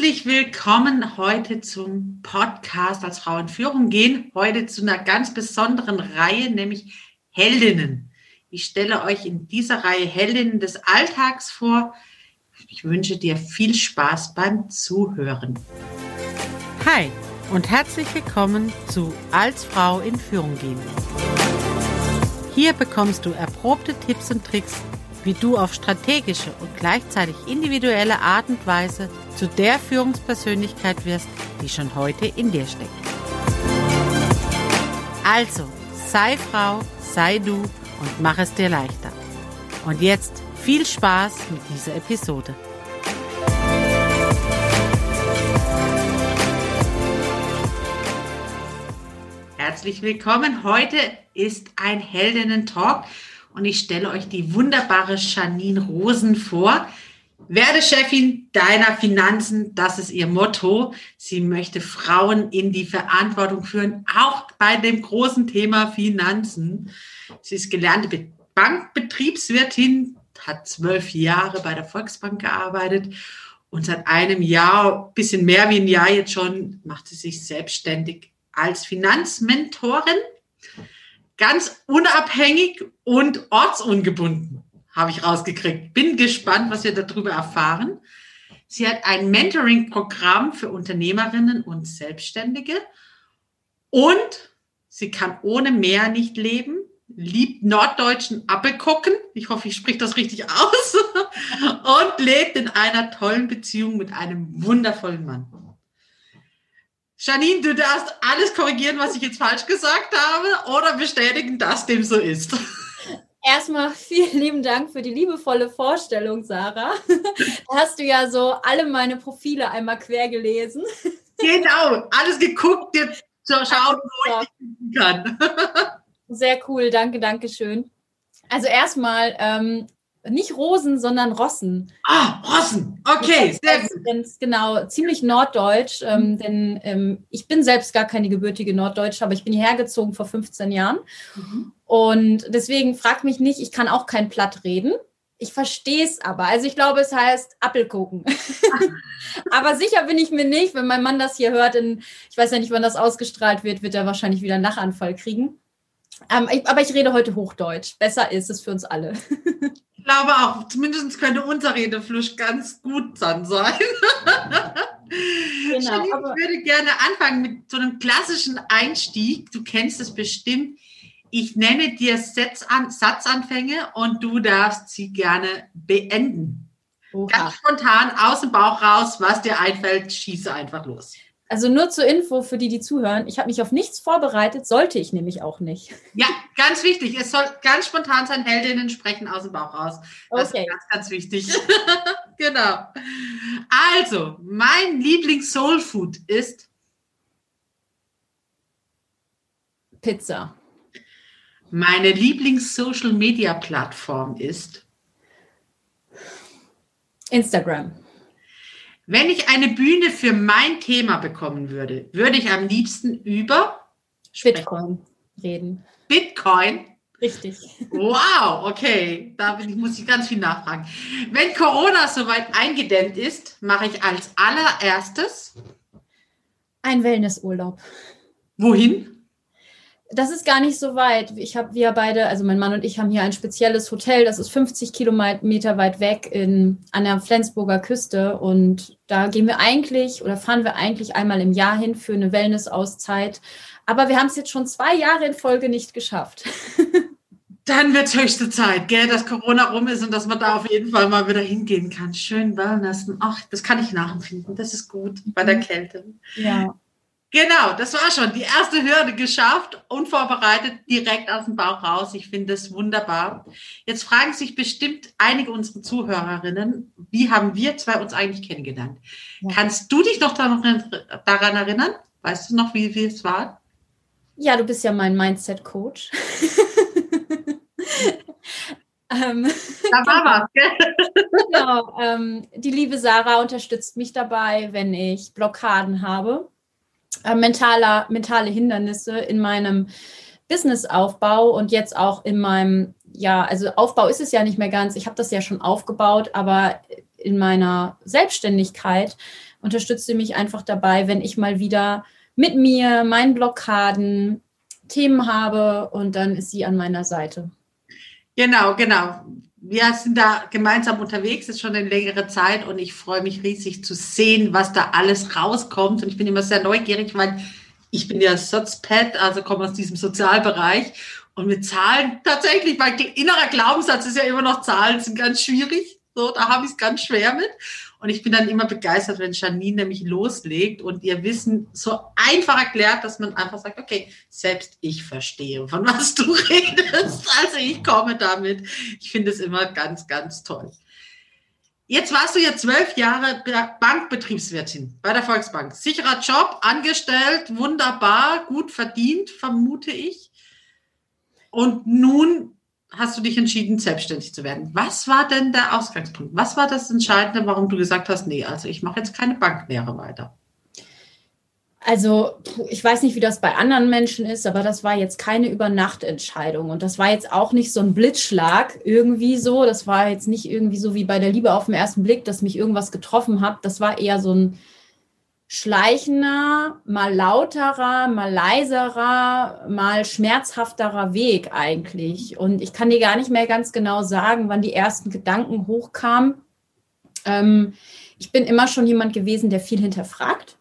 Herzlich willkommen heute zum Podcast als Frau in Führung gehen. Heute zu einer ganz besonderen Reihe, nämlich Heldinnen. Ich stelle euch in dieser Reihe Heldinnen des Alltags vor. Ich wünsche dir viel Spaß beim Zuhören. Hi und herzlich willkommen zu Als Frau in Führung gehen. Hier bekommst du erprobte Tipps und Tricks wie du auf strategische und gleichzeitig individuelle Art und Weise zu der Führungspersönlichkeit wirst, die schon heute in dir steckt. Also, sei Frau, sei du und mach es dir leichter. Und jetzt viel Spaß mit dieser Episode. Herzlich willkommen. Heute ist ein Heldinnen-Talk und ich stelle euch die wunderbare Janine Rosen vor. Werde Chefin deiner Finanzen, das ist ihr Motto. Sie möchte Frauen in die Verantwortung führen, auch bei dem großen Thema Finanzen. Sie ist gelernte Bankbetriebswirtin, hat zwölf Jahre bei der Volksbank gearbeitet und seit einem Jahr, bisschen mehr wie ein Jahr jetzt schon, macht sie sich selbstständig als Finanzmentorin ganz unabhängig und ortsungebunden, habe ich rausgekriegt. Bin gespannt, was wir darüber erfahren. Sie hat ein Mentoring-Programm für Unternehmerinnen und Selbstständige und sie kann ohne Meer nicht leben, liebt norddeutschen Appelgucken, ich hoffe, ich spreche das richtig aus, und lebt in einer tollen Beziehung mit einem wundervollen Mann. Janine, du darfst alles korrigieren, was ich jetzt falsch gesagt habe oder bestätigen, dass dem so ist. Erstmal vielen lieben Dank für die liebevolle Vorstellung, Sarah. Da hast du ja so alle meine Profile einmal quer gelesen. Genau, alles geguckt, jetzt zu schauen, wo ich dich kann. Sehr cool, danke, danke schön. Also erstmal, ähm, nicht Rosen, sondern Rossen. Ah, Rossen. Okay, sehr gut. Genau, ziemlich norddeutsch, ähm, denn ähm, ich bin selbst gar keine gebürtige Norddeutsche, aber ich bin hierher gezogen vor 15 Jahren. Mhm. Und deswegen fragt mich nicht, ich kann auch kein Platt reden. Ich verstehe es aber. Also ich glaube, es heißt Appelkuchen. aber sicher bin ich mir nicht, wenn mein Mann das hier hört, in, ich weiß ja nicht, wann das ausgestrahlt wird, wird er wahrscheinlich wieder einen Lachanfall kriegen. Ähm, ich, aber ich rede heute Hochdeutsch. Besser ist es für uns alle. Ich glaube auch, zumindest könnte unser Redefluss ganz gut dann sein. Genau, ich würde gerne anfangen mit so einem klassischen Einstieg. Du kennst es bestimmt. Ich nenne dir Satzan Satzanfänge und du darfst sie gerne beenden. Oha. Ganz spontan aus dem Bauch raus, was dir einfällt, schieße einfach los. Also nur zur Info für die, die zuhören. Ich habe mich auf nichts vorbereitet, sollte ich nämlich auch nicht. Ja, ganz wichtig. Es soll ganz spontan sein, Heldinnen sprechen aus dem Bauch raus. Das okay. ist ganz, ganz wichtig. genau. Also, mein Lieblings-Soul-Food ist Pizza. Meine Lieblings-Social-Media-Plattform ist Instagram. Wenn ich eine Bühne für mein Thema bekommen würde, würde ich am liebsten über Bitcoin reden. Bitcoin? Richtig. Wow, okay. Da muss ich ganz viel nachfragen. Wenn Corona soweit eingedämmt ist, mache ich als allererstes ein Wellnessurlaub. Wohin? Das ist gar nicht so weit. Ich habe, wir beide, also mein Mann und ich haben hier ein spezielles Hotel, das ist 50 Kilometer weit weg in, an der Flensburger Küste. Und da gehen wir eigentlich oder fahren wir eigentlich einmal im Jahr hin für eine Wellness-Auszeit. Aber wir haben es jetzt schon zwei Jahre in Folge nicht geschafft. Dann wird es höchste Zeit, gell, dass Corona rum ist und dass man da auf jeden Fall mal wieder hingehen kann. Schön Wellnessen. Ach, das kann ich nachempfinden. Das ist gut bei der mhm. Kälte. Ja. Genau, das war schon die erste Hürde geschafft, unvorbereitet, direkt aus dem Bauch raus. Ich finde das wunderbar. Jetzt fragen sich bestimmt einige unserer Zuhörerinnen, wie haben wir zwei uns eigentlich kennengelernt? Ja. Kannst du dich noch daran erinnern? Weißt du noch, wie, wie es war? Ja, du bist ja mein Mindset-Coach. ähm, da war was, gell? genau. Ähm, die liebe Sarah unterstützt mich dabei, wenn ich Blockaden habe äh, mentaler, mentale Hindernisse in meinem Businessaufbau und jetzt auch in meinem, ja, also Aufbau ist es ja nicht mehr ganz, ich habe das ja schon aufgebaut, aber in meiner Selbstständigkeit unterstützt sie mich einfach dabei, wenn ich mal wieder mit mir, meinen Blockaden, Themen habe und dann ist sie an meiner Seite. Genau, genau. Wir sind da gemeinsam unterwegs, ist schon eine längere Zeit und ich freue mich riesig zu sehen, was da alles rauskommt. Und ich bin immer sehr neugierig, weil ich bin ja Sozpad, also komme aus diesem Sozialbereich und mit Zahlen tatsächlich, mein innerer Glaubenssatz ist ja immer noch Zahlen sind ganz schwierig. So, da habe ich es ganz schwer mit. Und ich bin dann immer begeistert, wenn Janine nämlich loslegt und ihr Wissen so einfach erklärt, dass man einfach sagt, okay, selbst ich verstehe, von was du redest. Also ich komme damit. Ich finde es immer ganz, ganz toll. Jetzt warst du ja zwölf Jahre Bankbetriebswirtin bei der Volksbank. Sicherer Job, angestellt, wunderbar, gut verdient, vermute ich. Und nun hast du dich entschieden, selbstständig zu werden. Was war denn der Ausgangspunkt? Was war das Entscheidende, warum du gesagt hast, nee, also ich mache jetzt keine Banklehre weiter? Also ich weiß nicht, wie das bei anderen Menschen ist, aber das war jetzt keine Übernachtentscheidung und das war jetzt auch nicht so ein Blitzschlag irgendwie so. Das war jetzt nicht irgendwie so wie bei der Liebe auf den ersten Blick, dass mich irgendwas getroffen hat. Das war eher so ein schleichender, mal lauterer, mal leiserer, mal schmerzhafterer Weg eigentlich. Und ich kann dir gar nicht mehr ganz genau sagen, wann die ersten Gedanken hochkamen. Ähm, ich bin immer schon jemand gewesen, der viel hinterfragt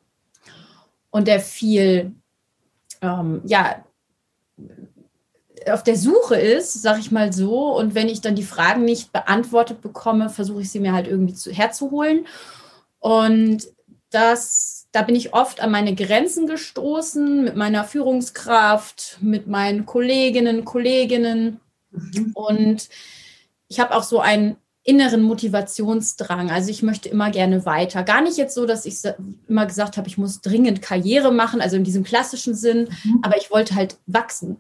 und der viel, ähm, ja, auf der Suche ist, sag ich mal so. Und wenn ich dann die Fragen nicht beantwortet bekomme, versuche ich sie mir halt irgendwie zu, herzuholen. Und das da bin ich oft an meine Grenzen gestoßen mit meiner Führungskraft, mit meinen Kolleginnen, Kolleginnen. Mhm. Und ich habe auch so einen inneren Motivationsdrang. Also ich möchte immer gerne weiter. Gar nicht jetzt so, dass ich immer gesagt habe, ich muss dringend Karriere machen, also in diesem klassischen Sinn, mhm. aber ich wollte halt wachsen.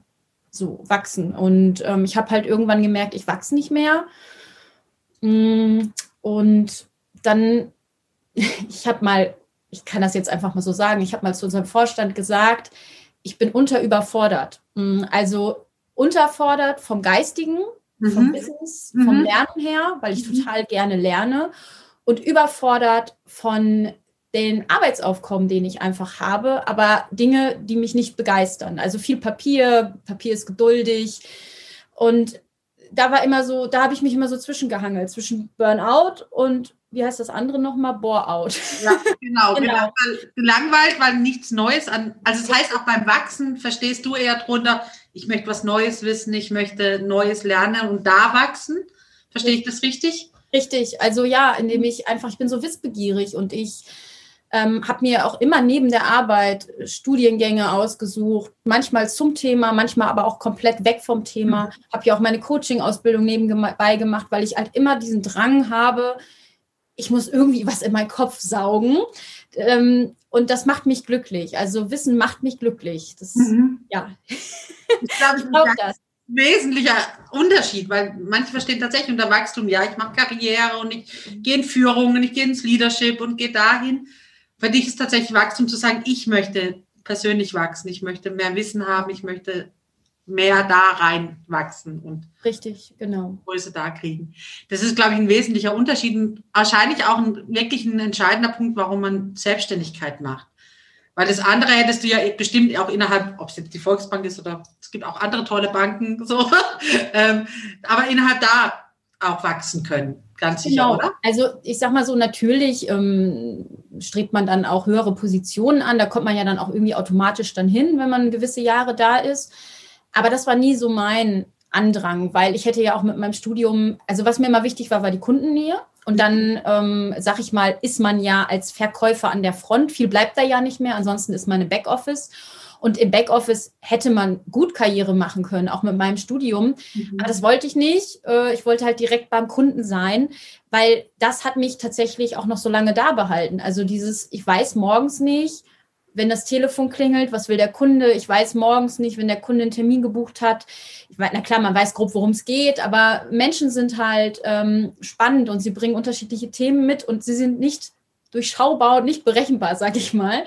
So wachsen. Und ähm, ich habe halt irgendwann gemerkt, ich wachse nicht mehr. Mm, und dann, ich habe mal ich kann das jetzt einfach mal so sagen, ich habe mal zu unserem Vorstand gesagt, ich bin unterüberfordert. Mm, also unterfordert vom Geistigen, mhm. vom Business, mhm. vom Lernen her, weil ich mhm. total gerne lerne und überfordert von den Arbeitsaufkommen, den ich einfach habe, aber Dinge, die mich nicht begeistern. Also viel Papier, Papier ist geduldig und da war immer so, da habe ich mich immer so zwischengehangelt, zwischen Burnout und wie heißt das andere nochmal? Bore-out. Ja, genau, genau. genau. Gelangweilt, weil nichts Neues an. Also, das heißt, auch beim Wachsen verstehst du eher drunter, ich möchte was Neues wissen, ich möchte Neues lernen und da wachsen. Verstehe ich das richtig? Richtig. Also, ja, indem ich einfach, ich bin so wissbegierig und ich ähm, habe mir auch immer neben der Arbeit Studiengänge ausgesucht, manchmal zum Thema, manchmal aber auch komplett weg vom Thema. Mhm. Habe ja auch meine Coaching-Ausbildung nebenbei gemacht, weil ich halt immer diesen Drang habe, ich muss irgendwie was in meinen Kopf saugen. Ähm, und das macht mich glücklich. Also Wissen macht mich glücklich. Das, mhm. ja. Ich glaube, ich brauche das wesentlicher Unterschied, weil manche verstehen tatsächlich unter Wachstum, ja, ich mache Karriere und ich gehe in Führung und ich gehe ins Leadership und gehe dahin. Für dich ist tatsächlich Wachstum zu sagen, ich möchte persönlich wachsen, ich möchte mehr Wissen haben, ich möchte mehr da reinwachsen und richtig, genau. Größe da kriegen. Das ist, glaube ich, ein wesentlicher Unterschied und wahrscheinlich auch ein, wirklich ein entscheidender Punkt, warum man Selbstständigkeit macht. Weil das andere hättest du ja bestimmt auch innerhalb, ob es jetzt die Volksbank ist oder es gibt auch andere tolle Banken, so, ähm, aber innerhalb da auch wachsen können. Ganz sicher, genau. oder? Also ich sag mal so, natürlich ähm, strebt man dann auch höhere Positionen an. Da kommt man ja dann auch irgendwie automatisch dann hin, wenn man gewisse Jahre da ist. Aber das war nie so mein Andrang, weil ich hätte ja auch mit meinem Studium, also was mir immer wichtig war, war die Kundennähe. Und dann, ähm, sag ich mal, ist man ja als Verkäufer an der Front. Viel bleibt da ja nicht mehr. Ansonsten ist man im Backoffice. Und im Backoffice hätte man gut Karriere machen können, auch mit meinem Studium. Mhm. Aber das wollte ich nicht. Äh, ich wollte halt direkt beim Kunden sein, weil das hat mich tatsächlich auch noch so lange da behalten. Also dieses, ich weiß morgens nicht, wenn das Telefon klingelt, was will der Kunde? Ich weiß morgens nicht, wenn der Kunde einen Termin gebucht hat. Ich weiß, na klar, man weiß grob, worum es geht, aber Menschen sind halt ähm, spannend und sie bringen unterschiedliche Themen mit und sie sind nicht durchschaubar und nicht berechenbar, sag ich mal.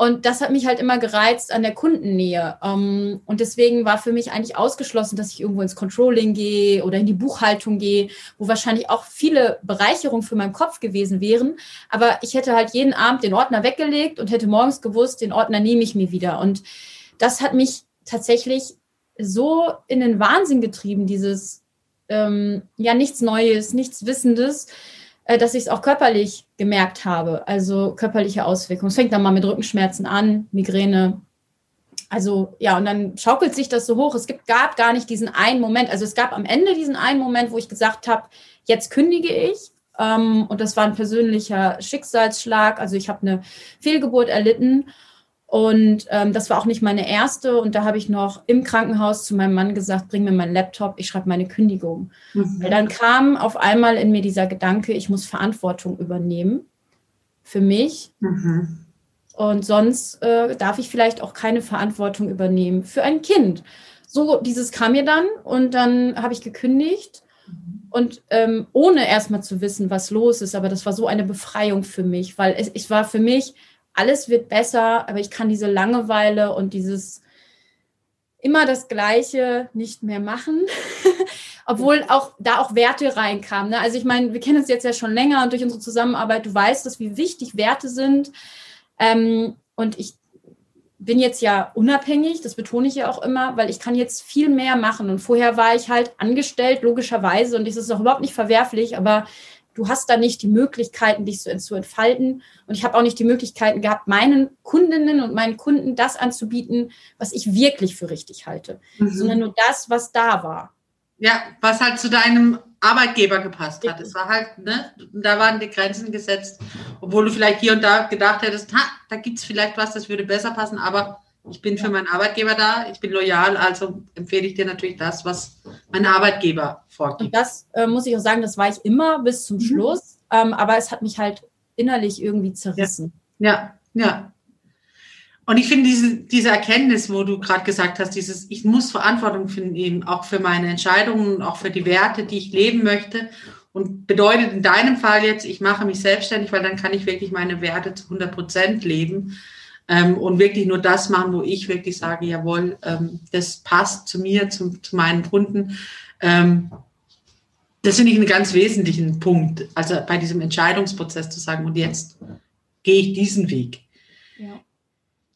Und das hat mich halt immer gereizt an der Kundennähe. Ähm, und deswegen war für mich eigentlich ausgeschlossen, dass ich irgendwo ins Controlling gehe oder in die Buchhaltung gehe, wo wahrscheinlich auch viele Bereicherungen für meinen Kopf gewesen wären. Aber ich hätte halt jeden Abend den Ordner weggelegt und hätte morgens gewusst, den Ordner nehme ich mir wieder. Und das hat mich tatsächlich so in den Wahnsinn getrieben, dieses ähm, ja nichts Neues, nichts Wissendes, dass ich es auch körperlich gemerkt habe, also körperliche Auswirkungen. Es fängt dann mal mit Rückenschmerzen an, Migräne. Also ja, und dann schaukelt sich das so hoch. Es gibt, gab gar nicht diesen einen Moment. Also es gab am Ende diesen einen Moment, wo ich gesagt habe, jetzt kündige ich. Ähm, und das war ein persönlicher Schicksalsschlag. Also ich habe eine Fehlgeburt erlitten und ähm, das war auch nicht meine erste. Und da habe ich noch im Krankenhaus zu meinem Mann gesagt, bring mir meinen Laptop, ich schreibe meine Kündigung. Mhm. Weil dann kam auf einmal in mir dieser Gedanke, ich muss Verantwortung übernehmen für mich. Mhm. Und sonst äh, darf ich vielleicht auch keine Verantwortung übernehmen für ein Kind. So, dieses kam mir dann und dann habe ich gekündigt. Und ähm, ohne erstmal zu wissen, was los ist, aber das war so eine Befreiung für mich, weil es, es war für mich, alles wird besser, aber ich kann diese Langeweile und dieses immer das Gleiche nicht mehr machen. Obwohl auch da auch Werte reinkamen. Ne? Also ich meine, wir kennen uns jetzt ja schon länger und durch unsere Zusammenarbeit, du weißt, dass wie wichtig Werte sind. Ähm, und ich bin jetzt ja unabhängig, das betone ich ja auch immer, weil ich kann jetzt viel mehr machen. Und vorher war ich halt angestellt, logischerweise, und das ist auch überhaupt nicht verwerflich, aber du hast da nicht die Möglichkeiten, dich so zu entfalten. Und ich habe auch nicht die Möglichkeiten gehabt, meinen Kundinnen und meinen Kunden das anzubieten, was ich wirklich für richtig halte, mhm. sondern nur das, was da war. Ja, was halt zu deinem Arbeitgeber gepasst hat. Es war halt, ne, da waren die Grenzen gesetzt, obwohl du vielleicht hier und da gedacht hättest, ha, da gibt es vielleicht was, das würde besser passen, aber ich bin für meinen Arbeitgeber da, ich bin loyal, also empfehle ich dir natürlich das, was mein Arbeitgeber vorgibt. Und das äh, muss ich auch sagen, das war ich immer bis zum mhm. Schluss, ähm, aber es hat mich halt innerlich irgendwie zerrissen. Ja, ja. ja. Und ich finde diese, diese Erkenntnis, wo du gerade gesagt hast, dieses, ich muss Verantwortung finden, eben auch für meine Entscheidungen, auch für die Werte, die ich leben möchte. Und bedeutet in deinem Fall jetzt, ich mache mich selbstständig, weil dann kann ich wirklich meine Werte zu 100 Prozent leben ähm, und wirklich nur das machen, wo ich wirklich sage, jawohl, ähm, das passt zu mir, zu, zu meinen Kunden. Ähm, das finde ich einen ganz wesentlichen Punkt, also bei diesem Entscheidungsprozess zu sagen, und jetzt gehe ich diesen Weg. Ja.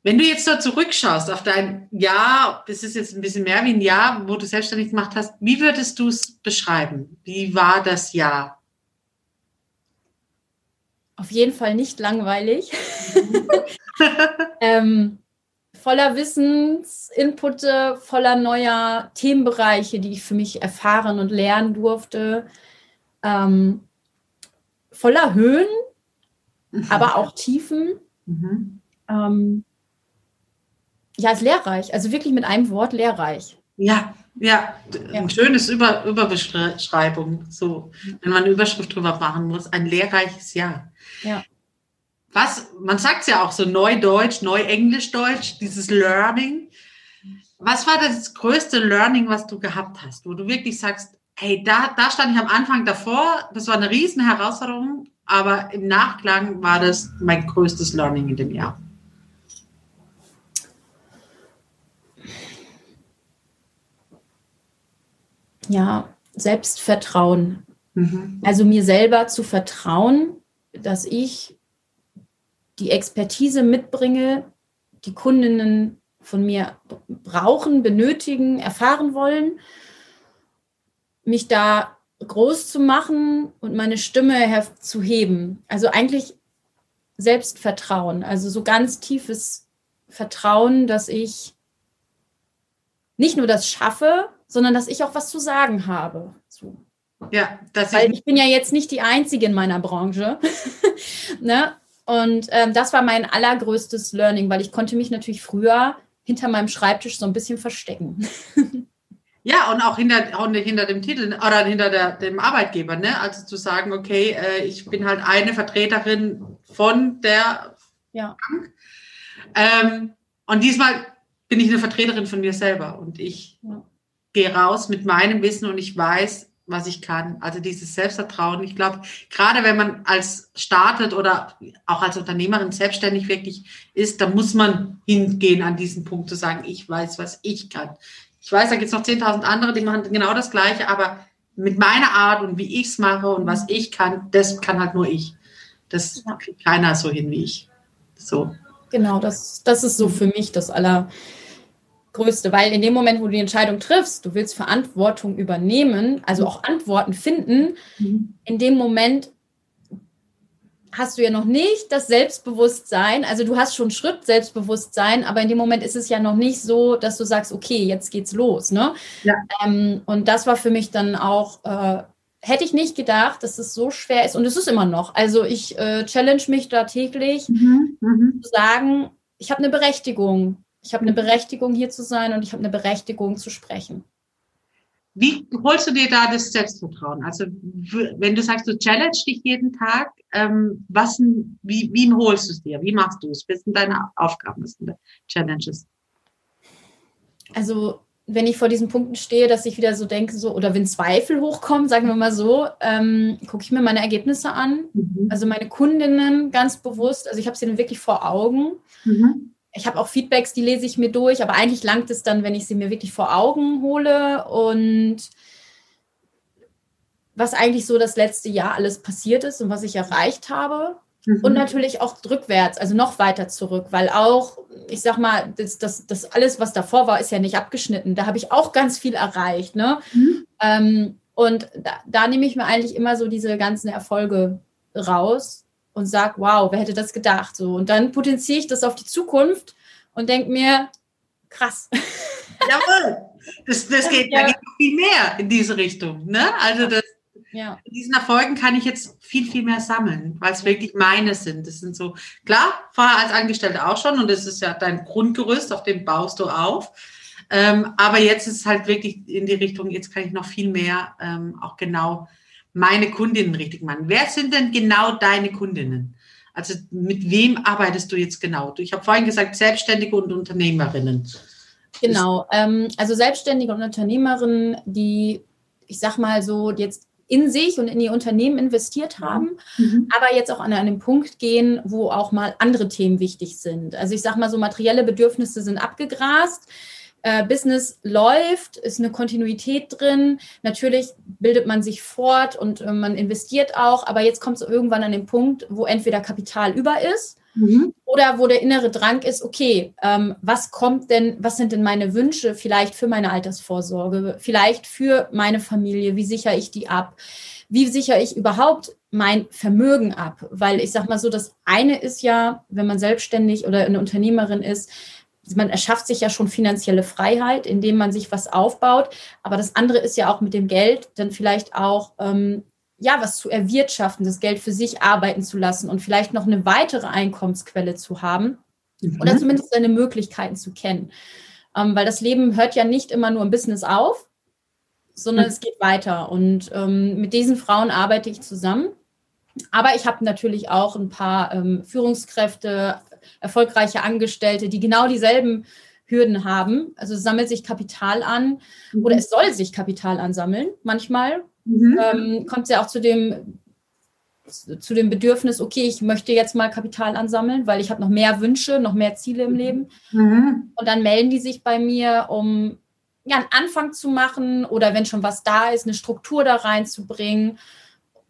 Wenn du jetzt so zurückschaust auf dein Jahr, das ist jetzt ein bisschen mehr wie ein Jahr, wo du selbstständig gemacht hast, wie würdest du es beschreiben? Wie war das Jahr? Auf jeden Fall nicht langweilig. ähm, voller Wissensinputte, voller neuer Themenbereiche, die ich für mich erfahren und lernen durfte. Ähm, voller Höhen, mhm. aber auch Tiefen. Mhm. Ähm, ja, ist lehrreich. Also wirklich mit einem Wort lehrreich. Ja, ja, ein schönes Über Überbeschreibung. So, wenn man eine Überschrift drüber machen muss, ein lehrreiches Jahr. Ja. Was, man sagt es ja auch so Neudeutsch, Neuenglischdeutsch, dieses Learning. Was war das größte Learning, was du gehabt hast, wo du wirklich sagst, hey, da, da stand ich am Anfang davor, das war eine riesen Herausforderung, aber im Nachklang war das mein größtes Learning in dem Jahr. Ja, Selbstvertrauen. Mhm. Also mir selber zu vertrauen, dass ich die Expertise mitbringe, die Kundinnen von mir brauchen, benötigen, erfahren wollen, mich da groß zu machen und meine Stimme herzuheben. Also eigentlich Selbstvertrauen, also so ganz tiefes Vertrauen, dass ich nicht nur das schaffe, sondern dass ich auch was zu sagen habe. So. Ja, das Weil ich bin ja jetzt nicht die Einzige in meiner Branche. ne? Und ähm, das war mein allergrößtes Learning, weil ich konnte mich natürlich früher hinter meinem Schreibtisch so ein bisschen verstecken. Ja, und auch hinter, auch hinter dem Titel oder hinter der, dem Arbeitgeber, ne? Also zu sagen, okay, äh, ich bin halt eine Vertreterin von der ja. Bank. Ähm, und diesmal bin ich eine Vertreterin von mir selber und ich ja. Gehe raus mit meinem Wissen und ich weiß, was ich kann. Also dieses Selbstvertrauen. Ich glaube, gerade wenn man als startet oder auch als Unternehmerin selbstständig wirklich ist, dann muss man hingehen an diesen Punkt zu sagen, ich weiß, was ich kann. Ich weiß, da gibt es noch 10.000 andere, die machen genau das Gleiche, aber mit meiner Art und wie ich es mache und was ich kann, das kann halt nur ich. Das ja. kriegt keiner so hin wie ich. So. Genau, das, das ist so für mich das aller Größte, weil in dem Moment, wo du die Entscheidung triffst, du willst Verantwortung übernehmen, also auch Antworten finden, mhm. in dem Moment hast du ja noch nicht das Selbstbewusstsein, also du hast schon Schritt Selbstbewusstsein, aber in dem Moment ist es ja noch nicht so, dass du sagst, okay, jetzt geht's los. Ne? Ja. Ähm, und das war für mich dann auch, äh, hätte ich nicht gedacht, dass es so schwer ist und es ist immer noch. Also ich äh, challenge mich da täglich mhm. Mhm. zu sagen, ich habe eine Berechtigung ich habe eine Berechtigung, hier zu sein und ich habe eine Berechtigung zu sprechen. Wie holst du dir da das Selbstvertrauen? Also wenn du sagst, du challenge dich jeden Tag, ähm, was, wie, wie holst du es dir? Wie machst du es? Was sind deine Aufgaben? Was sind deine Challenges? Also wenn ich vor diesen Punkten stehe, dass ich wieder so denke, so, oder wenn Zweifel hochkommen, sagen wir mal so, ähm, gucke ich mir meine Ergebnisse an. Mhm. Also meine Kundinnen ganz bewusst, also ich habe sie dann wirklich vor Augen. Mhm ich habe auch Feedbacks, die lese ich mir durch, aber eigentlich langt es dann, wenn ich sie mir wirklich vor Augen hole und was eigentlich so das letzte Jahr alles passiert ist und was ich erreicht habe. Mhm. Und natürlich auch rückwärts, also noch weiter zurück, weil auch, ich sag mal, das, das, das alles, was davor war, ist ja nicht abgeschnitten. Da habe ich auch ganz viel erreicht. Ne? Mhm. Ähm, und da, da nehme ich mir eigentlich immer so diese ganzen Erfolge raus und sage, wow, wer hätte das gedacht? So, und dann potenziere ich das auf die Zukunft und denke mir, krass. Jawohl, das, das geht, ja. da geht viel mehr in diese Richtung. Ne? Also das, ja. diesen Erfolgen kann ich jetzt viel, viel mehr sammeln, weil es wirklich meine sind. Das sind so, klar, vorher als Angestellte auch schon und das ist ja dein Grundgerüst, auf dem baust du auf. Ähm, aber jetzt ist es halt wirklich in die Richtung, jetzt kann ich noch viel mehr ähm, auch genau meine Kundinnen richtig machen. Wer sind denn genau deine Kundinnen? Also mit wem arbeitest du jetzt genau? Ich habe vorhin gesagt, Selbstständige und Unternehmerinnen. Genau, ähm, also Selbstständige und Unternehmerinnen, die, ich sag mal so, jetzt in sich und in ihr Unternehmen investiert haben, mhm. aber jetzt auch an einen Punkt gehen, wo auch mal andere Themen wichtig sind. Also ich sag mal so, materielle Bedürfnisse sind abgegrast äh, Business läuft, ist eine Kontinuität drin. Natürlich bildet man sich fort und äh, man investiert auch, aber jetzt kommt es irgendwann an den Punkt, wo entweder Kapital über ist mhm. oder wo der innere Drang ist, okay, ähm, was kommt denn, was sind denn meine Wünsche vielleicht für meine Altersvorsorge, vielleicht für meine Familie, wie sichere ich die ab? Wie sichere ich überhaupt mein Vermögen ab? Weil ich sage mal so, das eine ist ja, wenn man selbstständig oder eine Unternehmerin ist, man erschafft sich ja schon finanzielle Freiheit, indem man sich was aufbaut. Aber das andere ist ja auch mit dem Geld dann vielleicht auch ähm, ja was zu erwirtschaften, das Geld für sich arbeiten zu lassen und vielleicht noch eine weitere Einkommensquelle zu haben mhm. oder zumindest seine Möglichkeiten zu kennen. Ähm, weil das Leben hört ja nicht immer nur im Business auf, sondern mhm. es geht weiter. Und ähm, mit diesen Frauen arbeite ich zusammen. Aber ich habe natürlich auch ein paar ähm, Führungskräfte, erfolgreiche Angestellte, die genau dieselben Hürden haben. Also sammelt sich Kapital an mhm. oder es soll sich Kapital ansammeln. Manchmal mhm. ähm, kommt es ja auch zu dem zu dem Bedürfnis, okay, ich möchte jetzt mal Kapital ansammeln, weil ich habe noch mehr Wünsche, noch mehr Ziele im mhm. Leben. Mhm. Und dann melden die sich bei mir, um ja, einen Anfang zu machen oder wenn schon was da ist, eine Struktur da reinzubringen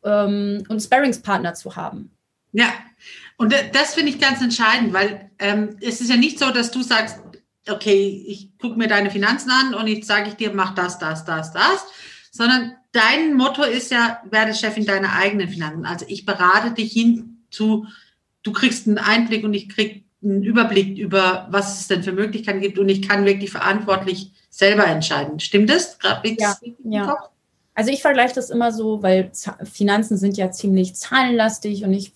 ähm, und einen Sparringspartner zu haben. Ja, und das finde ich ganz entscheidend, weil ähm, es ist ja nicht so, dass du sagst, okay, ich gucke mir deine Finanzen an und jetzt sage ich dir, mach das, das, das, das, sondern dein Motto ist ja, werde Chefin deiner eigenen Finanzen. Also ich berate dich hin zu, du kriegst einen Einblick und ich krieg einen Überblick über, was es denn für Möglichkeiten gibt und ich kann wirklich verantwortlich selber entscheiden. Stimmt das? Ja, ja. Also ich vergleiche das immer so, weil Finanzen sind ja ziemlich zahlenlastig und ich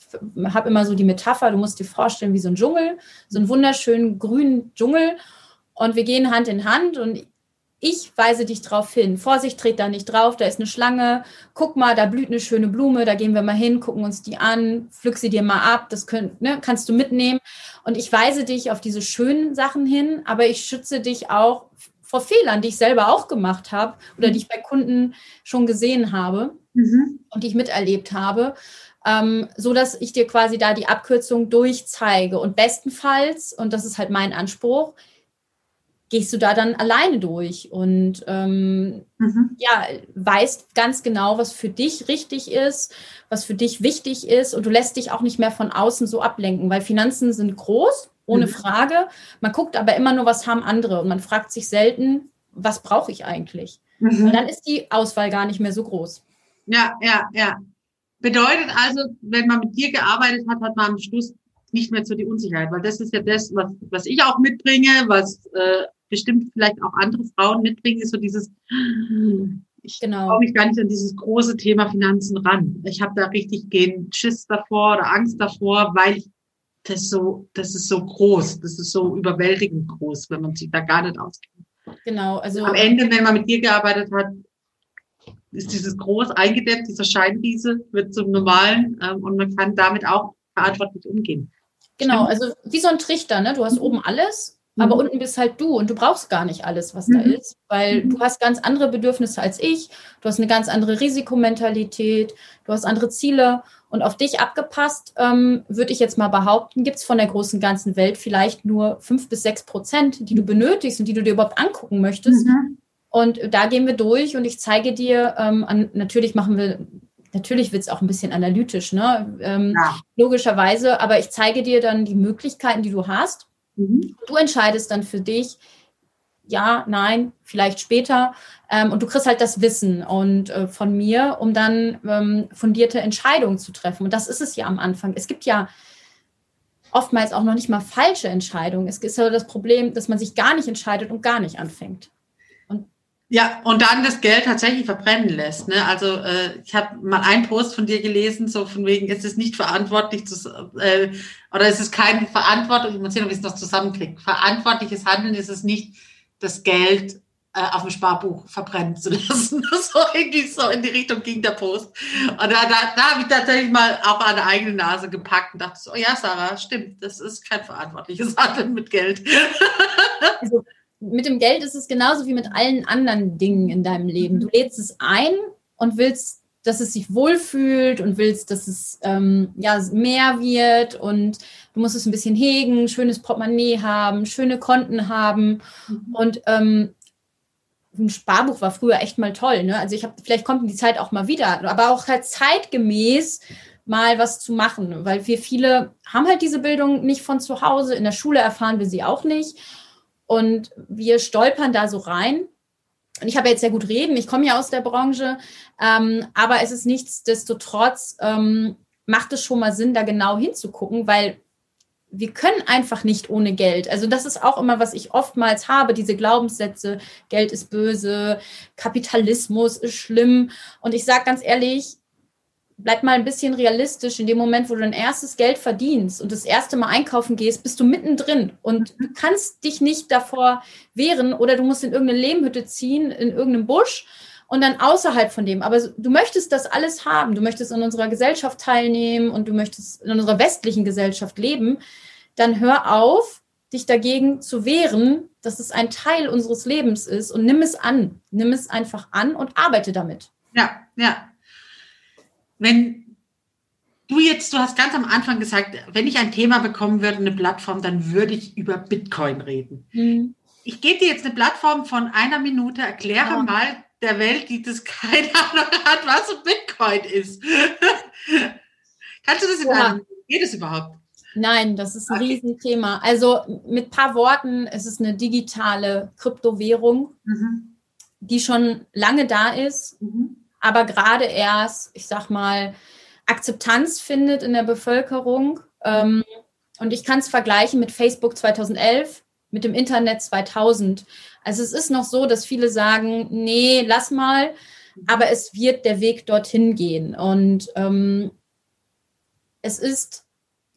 habe immer so die Metapher, du musst dir vorstellen, wie so ein Dschungel, so einen wunderschönen grünen Dschungel und wir gehen Hand in Hand und ich weise dich drauf hin. Vorsicht, tritt da nicht drauf, da ist eine Schlange. Guck mal, da blüht eine schöne Blume, da gehen wir mal hin, gucken uns die an, pflück sie dir mal ab, das könnt, ne, kannst du mitnehmen. Und ich weise dich auf diese schönen Sachen hin, aber ich schütze dich auch vor Fehlern, die ich selber auch gemacht habe oder die ich bei Kunden schon gesehen habe mhm. und die ich miterlebt habe, ähm, so dass ich dir quasi da die Abkürzung durchzeige. Und bestenfalls, und das ist halt mein Anspruch, gehst du da dann alleine durch und ähm, mhm. ja, weißt ganz genau, was für dich richtig ist, was für dich wichtig ist und du lässt dich auch nicht mehr von außen so ablenken, weil Finanzen sind groß, ohne mhm. Frage. Man guckt aber immer nur, was haben andere und man fragt sich selten, was brauche ich eigentlich? Mhm. Und dann ist die Auswahl gar nicht mehr so groß. Ja, ja, ja. Bedeutet also, wenn man mit dir gearbeitet hat, hat man am Schluss nicht mehr so die Unsicherheit, weil das ist ja das, was, was ich auch mitbringe, was äh, bestimmt vielleicht auch andere Frauen mitbringen, ist so dieses, ich genau. traue mich gar nicht an dieses große Thema Finanzen ran. Ich habe da richtig gehen Schiss davor oder Angst davor, weil ich das so, das ist so groß, das ist so überwältigend groß, wenn man sich da gar nicht auskennt. Genau, also am Ende, wenn man mit dir gearbeitet hat, ist dieses groß eingedämmt, dieser Scheinriese wird zum normalen ähm, und man kann damit auch verantwortlich umgehen. Genau, Stimmt? also wie so ein Trichter, ne? Du hast oben alles aber mhm. unten bist halt du und du brauchst gar nicht alles, was da mhm. ist, weil mhm. du hast ganz andere Bedürfnisse als ich, du hast eine ganz andere Risikomentalität, du hast andere Ziele und auf dich abgepasst, ähm, würde ich jetzt mal behaupten, gibt es von der großen ganzen Welt vielleicht nur fünf bis sechs Prozent, die du benötigst und die du dir überhaupt angucken möchtest. Mhm. Und da gehen wir durch und ich zeige dir, ähm, an, natürlich machen wir natürlich wird es auch ein bisschen analytisch, ne? Ähm, ja. logischerweise, aber ich zeige dir dann die Möglichkeiten, die du hast Mhm. Du entscheidest dann für dich, ja, nein, vielleicht später. Ähm, und du kriegst halt das Wissen und äh, von mir, um dann ähm, fundierte Entscheidungen zu treffen. Und das ist es ja am Anfang. Es gibt ja oftmals auch noch nicht mal falsche Entscheidungen. Es ist ja das Problem, dass man sich gar nicht entscheidet und gar nicht anfängt. Ja, und dann das Geld tatsächlich verbrennen lässt. Ne? Also äh, ich habe mal einen Post von dir gelesen, so von wegen, ist es nicht verantwortlich zu, äh, oder ist es keine Verantwortung, ich muss sehen, ob ich es noch zusammenkriege. Verantwortliches Handeln ist es nicht, das Geld äh, auf dem Sparbuch verbrennen zu lassen. so irgendwie so in die Richtung ging der Post. Und da, da, da habe ich tatsächlich mal auch an der eigenen Nase gepackt und dachte so, oh ja, Sarah, stimmt, das ist kein verantwortliches Handeln mit Geld. also mit dem Geld ist es genauso wie mit allen anderen Dingen in deinem Leben. Du lädst es ein und willst, dass es sich wohlfühlt und willst, dass es ähm, ja, mehr wird und du musst es ein bisschen hegen, schönes Portemonnaie haben, schöne Konten haben mhm. und ähm, ein Sparbuch war früher echt mal toll. Ne? Also ich habe, vielleicht kommt die Zeit auch mal wieder, aber auch halt zeitgemäß mal was zu machen, weil wir viele haben halt diese Bildung nicht von zu Hause, in der Schule erfahren wir sie auch nicht. Und wir stolpern da so rein. Und ich habe jetzt sehr gut reden, ich komme ja aus der Branche, ähm, aber es ist nichtsdestotrotz, ähm, macht es schon mal Sinn, da genau hinzugucken, weil wir können einfach nicht ohne Geld. Also das ist auch immer, was ich oftmals habe, diese Glaubenssätze, Geld ist böse, Kapitalismus ist schlimm. Und ich sage ganz ehrlich, bleib mal ein bisschen realistisch. In dem Moment, wo du dein erstes Geld verdienst und das erste Mal einkaufen gehst, bist du mittendrin und du kannst dich nicht davor wehren oder du musst in irgendeine Lehmhütte ziehen, in irgendeinem Busch und dann außerhalb von dem. Aber du möchtest das alles haben. Du möchtest in unserer Gesellschaft teilnehmen und du möchtest in unserer westlichen Gesellschaft leben. Dann hör auf, dich dagegen zu wehren, dass es ein Teil unseres Lebens ist und nimm es an. Nimm es einfach an und arbeite damit. Ja, ja, wenn du jetzt, du hast ganz am Anfang gesagt, wenn ich ein Thema bekommen würde, eine Plattform, dann würde ich über Bitcoin reden. Mhm. Ich gebe dir jetzt eine Plattform von einer Minute, erkläre ja. mal der Welt, die das keine Ahnung hat, was ein Bitcoin ist. Kannst du das in ja. Geht es überhaupt? Nein, das ist ein okay. Riesenthema. Also mit ein paar Worten, es ist eine digitale Kryptowährung, mhm. die schon lange da ist. Mhm aber gerade erst, ich sag mal, Akzeptanz findet in der Bevölkerung. Ähm, und ich kann es vergleichen mit Facebook 2011, mit dem Internet 2000. Also es ist noch so, dass viele sagen, nee, lass mal, aber es wird der Weg dorthin gehen. Und ähm, es ist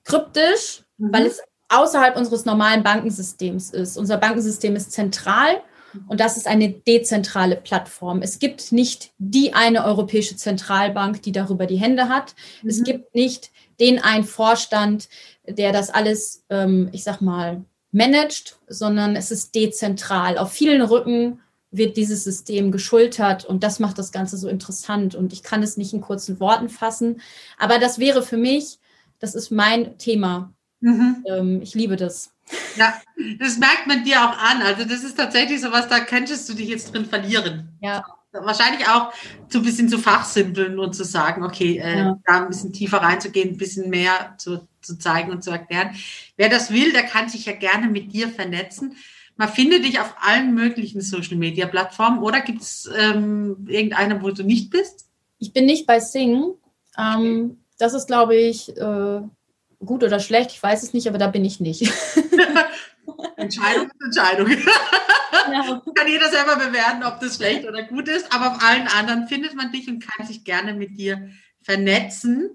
kryptisch, mhm. weil es außerhalb unseres normalen Bankensystems ist. Unser Bankensystem ist zentral und das ist eine dezentrale Plattform. Es gibt nicht die eine europäische Zentralbank, die darüber die Hände hat. Mhm. Es gibt nicht den einen Vorstand, der das alles, ähm, ich sag mal, managt, sondern es ist dezentral. Auf vielen Rücken wird dieses System geschultert und das macht das Ganze so interessant. Und ich kann es nicht in kurzen Worten fassen, aber das wäre für mich, das ist mein Thema. Mhm. Ähm, ich liebe das. Ja, das merkt man dir auch an. Also das ist tatsächlich so was, da könntest du dich jetzt drin verlieren. Ja. Wahrscheinlich auch so ein bisschen zu fachsimpeln und zu sagen, okay, äh, ja. da ein bisschen tiefer reinzugehen, ein bisschen mehr zu, zu zeigen und zu erklären. Wer das will, der kann sich ja gerne mit dir vernetzen. Man findet dich auf allen möglichen Social Media Plattformen oder gibt es ähm, irgendeine, wo du nicht bist? Ich bin nicht bei Sing. Ähm, das ist, glaube ich, äh, gut oder schlecht, ich weiß es nicht, aber da bin ich nicht. Entscheidung ist Entscheidung. Genau. Kann jeder selber bewerten, ob das schlecht oder gut ist, aber auf allen anderen findet man dich und kann sich gerne mit dir vernetzen.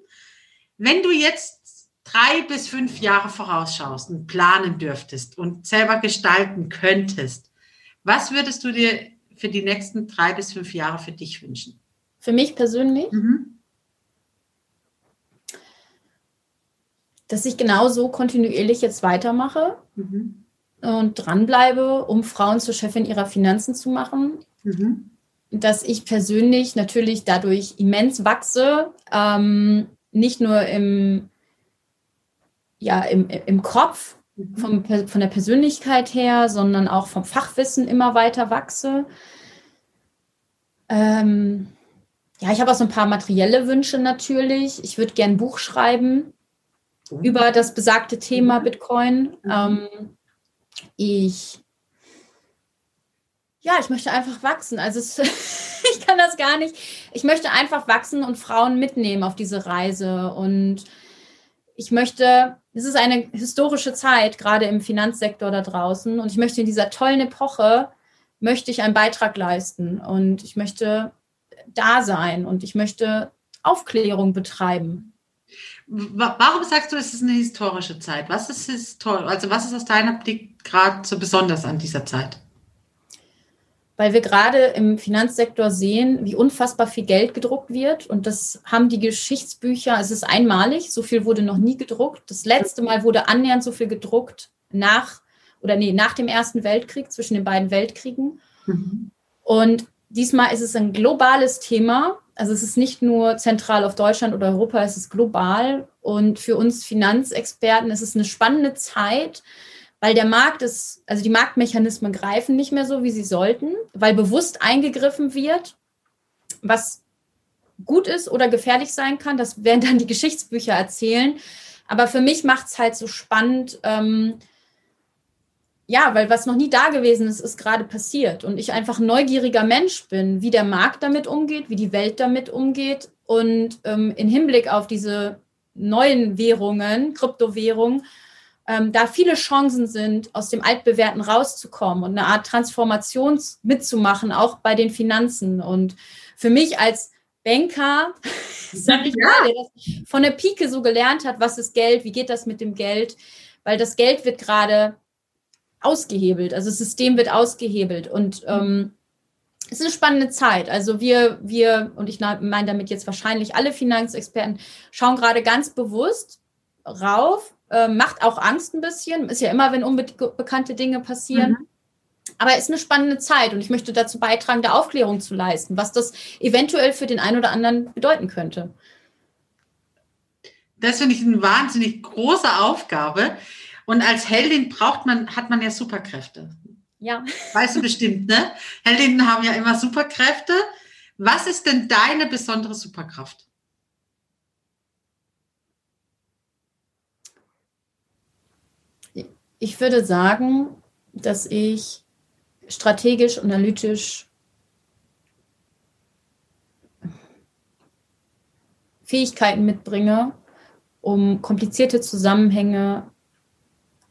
Wenn du jetzt drei bis fünf Jahre vorausschaust und planen dürftest und selber gestalten könntest, was würdest du dir für die nächsten drei bis fünf Jahre für dich wünschen? Für mich persönlich? Mhm. Dass ich genauso kontinuierlich jetzt weitermache mhm. und dranbleibe, um Frauen zur Chefin ihrer Finanzen zu machen. Mhm. Dass ich persönlich natürlich dadurch immens wachse, ähm, nicht nur im, ja, im, im Kopf, mhm. vom, von der Persönlichkeit her, sondern auch vom Fachwissen immer weiter wachse. Ähm, ja, ich habe auch so ein paar materielle Wünsche natürlich. Ich würde gern ein Buch schreiben über das besagte Thema. Bitcoin. Mhm. Ähm, ich, ja, ich möchte einfach wachsen. Also es, ich kann das gar nicht. Ich möchte einfach wachsen und Frauen mitnehmen auf diese Reise. Und ich möchte, es ist eine historische Zeit, gerade im Finanzsektor da draußen. Und ich möchte in dieser tollen Epoche, möchte ich einen Beitrag leisten. Und ich möchte da sein und ich möchte Aufklärung betreiben. Warum sagst du, es ist eine historische Zeit? Was ist historisch? Also was ist aus deiner Blick gerade so besonders an dieser Zeit? Weil wir gerade im Finanzsektor sehen, wie unfassbar viel Geld gedruckt wird. Und das haben die Geschichtsbücher, es ist einmalig, so viel wurde noch nie gedruckt. Das letzte Mal wurde annähernd so viel gedruckt nach oder nee, nach dem Ersten Weltkrieg, zwischen den beiden Weltkriegen. Mhm. Und diesmal ist es ein globales Thema also es ist nicht nur zentral auf Deutschland oder Europa, es ist global. Und für uns Finanzexperten ist es eine spannende Zeit, weil der Markt ist, also die Marktmechanismen greifen nicht mehr so, wie sie sollten, weil bewusst eingegriffen wird, was gut ist oder gefährlich sein kann. Das werden dann die Geschichtsbücher erzählen. Aber für mich macht es halt so spannend, ähm, ja, weil was noch nie da gewesen ist, ist gerade passiert. Und ich einfach ein neugieriger Mensch bin, wie der Markt damit umgeht, wie die Welt damit umgeht. Und ähm, im Hinblick auf diese neuen Währungen, Kryptowährungen, ähm, da viele Chancen sind, aus dem Altbewährten rauszukommen und eine Art Transformation mitzumachen, auch bei den Finanzen. Und für mich als Banker, sag ich mal, der das von der Pike so gelernt hat, was ist Geld, wie geht das mit dem Geld, weil das Geld wird gerade ausgehebelt. Also das System wird ausgehebelt und ähm, es ist eine spannende Zeit. Also wir, wir, und ich meine damit jetzt wahrscheinlich alle Finanzexperten, schauen gerade ganz bewusst rauf, äh, macht auch Angst ein bisschen. Ist ja immer, wenn unbekannte Dinge passieren. Mhm. Aber es ist eine spannende Zeit und ich möchte dazu beitragen, da Aufklärung zu leisten, was das eventuell für den einen oder anderen bedeuten könnte. Das finde ich eine wahnsinnig große Aufgabe. Und als Heldin braucht man, hat man ja Superkräfte. Ja. Weißt du bestimmt, ne? Heldinnen haben ja immer Superkräfte. Was ist denn deine besondere Superkraft? Ich würde sagen, dass ich strategisch, analytisch Fähigkeiten mitbringe, um komplizierte Zusammenhänge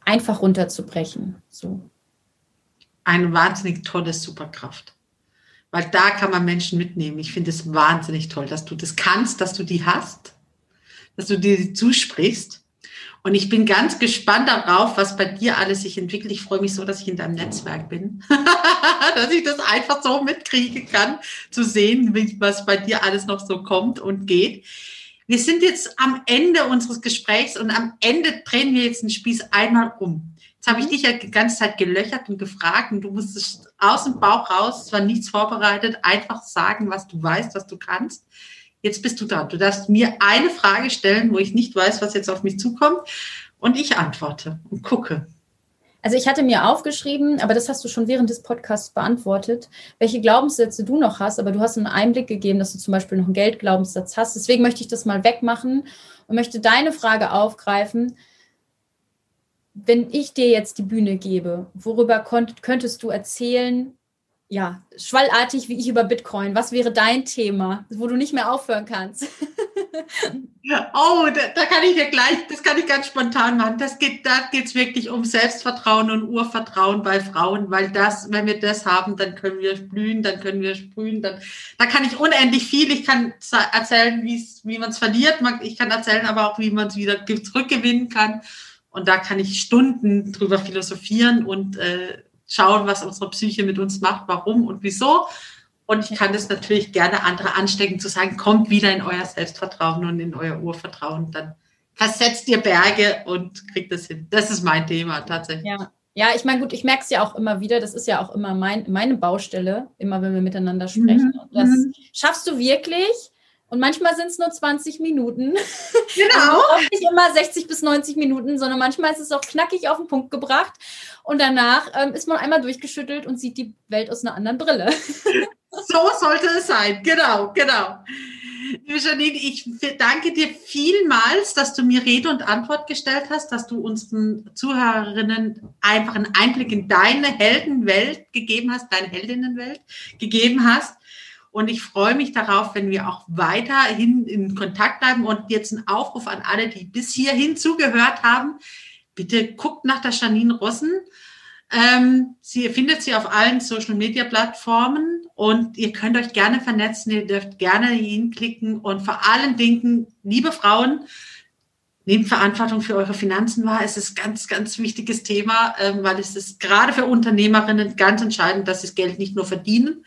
einfach runterzubrechen. So. Eine wahnsinnig tolle Superkraft. Weil da kann man Menschen mitnehmen. Ich finde es wahnsinnig toll, dass du das kannst, dass du die hast, dass du dir die zusprichst. Und ich bin ganz gespannt darauf, was bei dir alles sich entwickelt. Ich freue mich so, dass ich in deinem Netzwerk bin, dass ich das einfach so mitkriegen kann, zu sehen, was bei dir alles noch so kommt und geht. Wir sind jetzt am Ende unseres Gesprächs und am Ende drehen wir jetzt den Spieß einmal um. Jetzt habe ich mhm. dich ja die ganze Zeit gelöchert und gefragt und du musstest aus dem Bauch raus, es war nichts vorbereitet, einfach sagen, was du weißt, was du kannst. Jetzt bist du dran. Du darfst mir eine Frage stellen, wo ich nicht weiß, was jetzt auf mich zukommt und ich antworte und gucke. Also ich hatte mir aufgeschrieben, aber das hast du schon während des Podcasts beantwortet, welche Glaubenssätze du noch hast, aber du hast einen Einblick gegeben, dass du zum Beispiel noch einen Geldglaubenssatz hast. Deswegen möchte ich das mal wegmachen und möchte deine Frage aufgreifen. Wenn ich dir jetzt die Bühne gebe, worüber könntest du erzählen, ja, schwallartig wie ich über Bitcoin. Was wäre dein Thema, wo du nicht mehr aufhören kannst? oh, da, da, kann ich ja gleich, das kann ich ganz spontan machen. Das geht, da geht es wirklich um Selbstvertrauen und Urvertrauen bei Frauen, weil das, wenn wir das haben, dann können wir blühen, dann können wir sprühen, dann, da kann ich unendlich viel. Ich kann erzählen, wie man es verliert, ich kann erzählen aber auch, wie man es wieder zurückgewinnen kann. Und da kann ich Stunden drüber philosophieren und äh, schauen, was unsere Psyche mit uns macht, warum und wieso. Und ich kann das natürlich gerne andere anstecken, zu sagen, kommt wieder in euer Selbstvertrauen und in euer Urvertrauen. Dann versetzt ihr Berge und kriegt das hin. Das ist mein Thema tatsächlich. Ja. Ja, ich meine, gut, ich merke es ja auch immer wieder, das ist ja auch immer mein, meine Baustelle, immer wenn wir miteinander sprechen. Mhm. Und das mhm. schaffst du wirklich, und manchmal sind es nur 20 Minuten. Genau. Also nicht immer 60 bis 90 Minuten, sondern manchmal ist es auch knackig auf den Punkt gebracht. Und danach ähm, ist man einmal durchgeschüttelt und sieht die Welt aus einer anderen Brille. so sollte es sein. Genau, genau. Liebe Janine, ich danke dir vielmals, dass du mir Rede und Antwort gestellt hast, dass du unseren Zuhörerinnen einfach einen Einblick in deine Heldenwelt gegeben hast, deine Heldinnenwelt gegeben hast. Und ich freue mich darauf, wenn wir auch weiterhin in Kontakt bleiben. Und jetzt ein Aufruf an alle, die bis hierhin zugehört haben. Bitte guckt nach der Janine Rossen. Ähm, sie findet sie auf allen Social Media Plattformen und ihr könnt euch gerne vernetzen. Ihr dürft gerne hinklicken und vor allen Dingen, liebe Frauen, nehmt Verantwortung für eure Finanzen wahr. Es ist ein ganz, ganz wichtiges Thema, ähm, weil es ist gerade für Unternehmerinnen ganz entscheidend, dass sie das Geld nicht nur verdienen,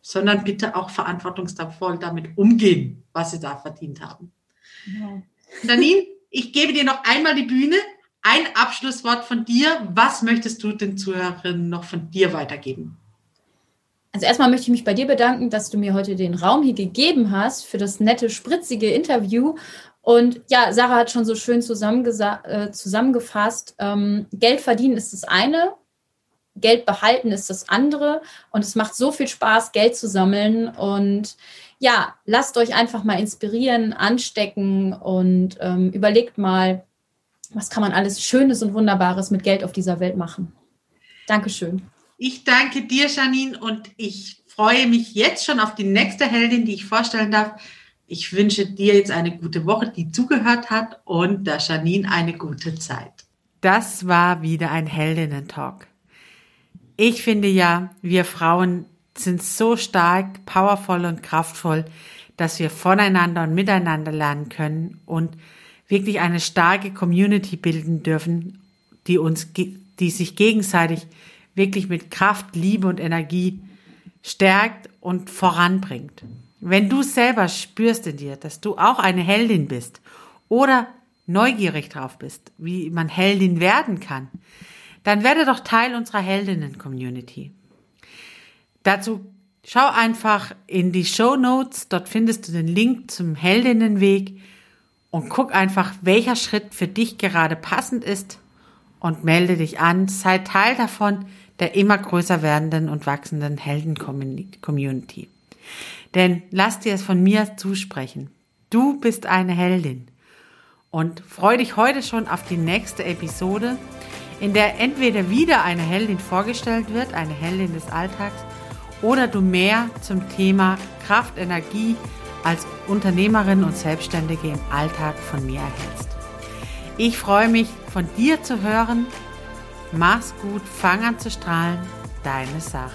sondern bitte auch verantwortungsvoll damit umgehen, was sie da verdient haben. Ja. Janine, ich gebe dir noch einmal die Bühne. Ein Abschlusswort von dir. Was möchtest du den Zuhörerinnen noch von dir weitergeben? Also erstmal möchte ich mich bei dir bedanken, dass du mir heute den Raum hier gegeben hast für das nette, spritzige Interview. Und ja, Sarah hat schon so schön äh, zusammengefasst. Ähm, Geld verdienen ist das eine, Geld behalten ist das andere. Und es macht so viel Spaß, Geld zu sammeln. Und ja, lasst euch einfach mal inspirieren, anstecken und ähm, überlegt mal, was kann man alles Schönes und Wunderbares mit Geld auf dieser Welt machen. Dankeschön. Ich danke dir, Janine, und ich freue mich jetzt schon auf die nächste Heldin, die ich vorstellen darf. Ich wünsche dir jetzt eine gute Woche, die zugehört hat, und der Janine eine gute Zeit. Das war wieder ein Heldinnen-Talk. Ich finde ja, wir Frauen sind so stark, powervoll und kraftvoll, dass wir voneinander und miteinander lernen können und wirklich eine starke Community bilden dürfen, die uns, die sich gegenseitig wirklich mit Kraft, Liebe und Energie stärkt und voranbringt. Wenn du selber spürst in dir, dass du auch eine Heldin bist oder neugierig drauf bist, wie man Heldin werden kann, dann werde doch Teil unserer Heldinnen-Community. Dazu schau einfach in die Show Notes, dort findest du den Link zum Heldinnenweg und guck einfach, welcher Schritt für dich gerade passend ist und melde dich an, sei Teil davon der immer größer werdenden und wachsenden Helden-Community. Denn lass dir es von mir zusprechen. Du bist eine Heldin. Und freu dich heute schon auf die nächste Episode, in der entweder wieder eine Heldin vorgestellt wird, eine Heldin des Alltags, oder du mehr zum Thema Kraft, Energie als Unternehmerin und Selbstständige im Alltag von mir erhältst. Ich freue mich, von dir zu hören. Mach's gut, fang an zu strahlen. Deine Sarah.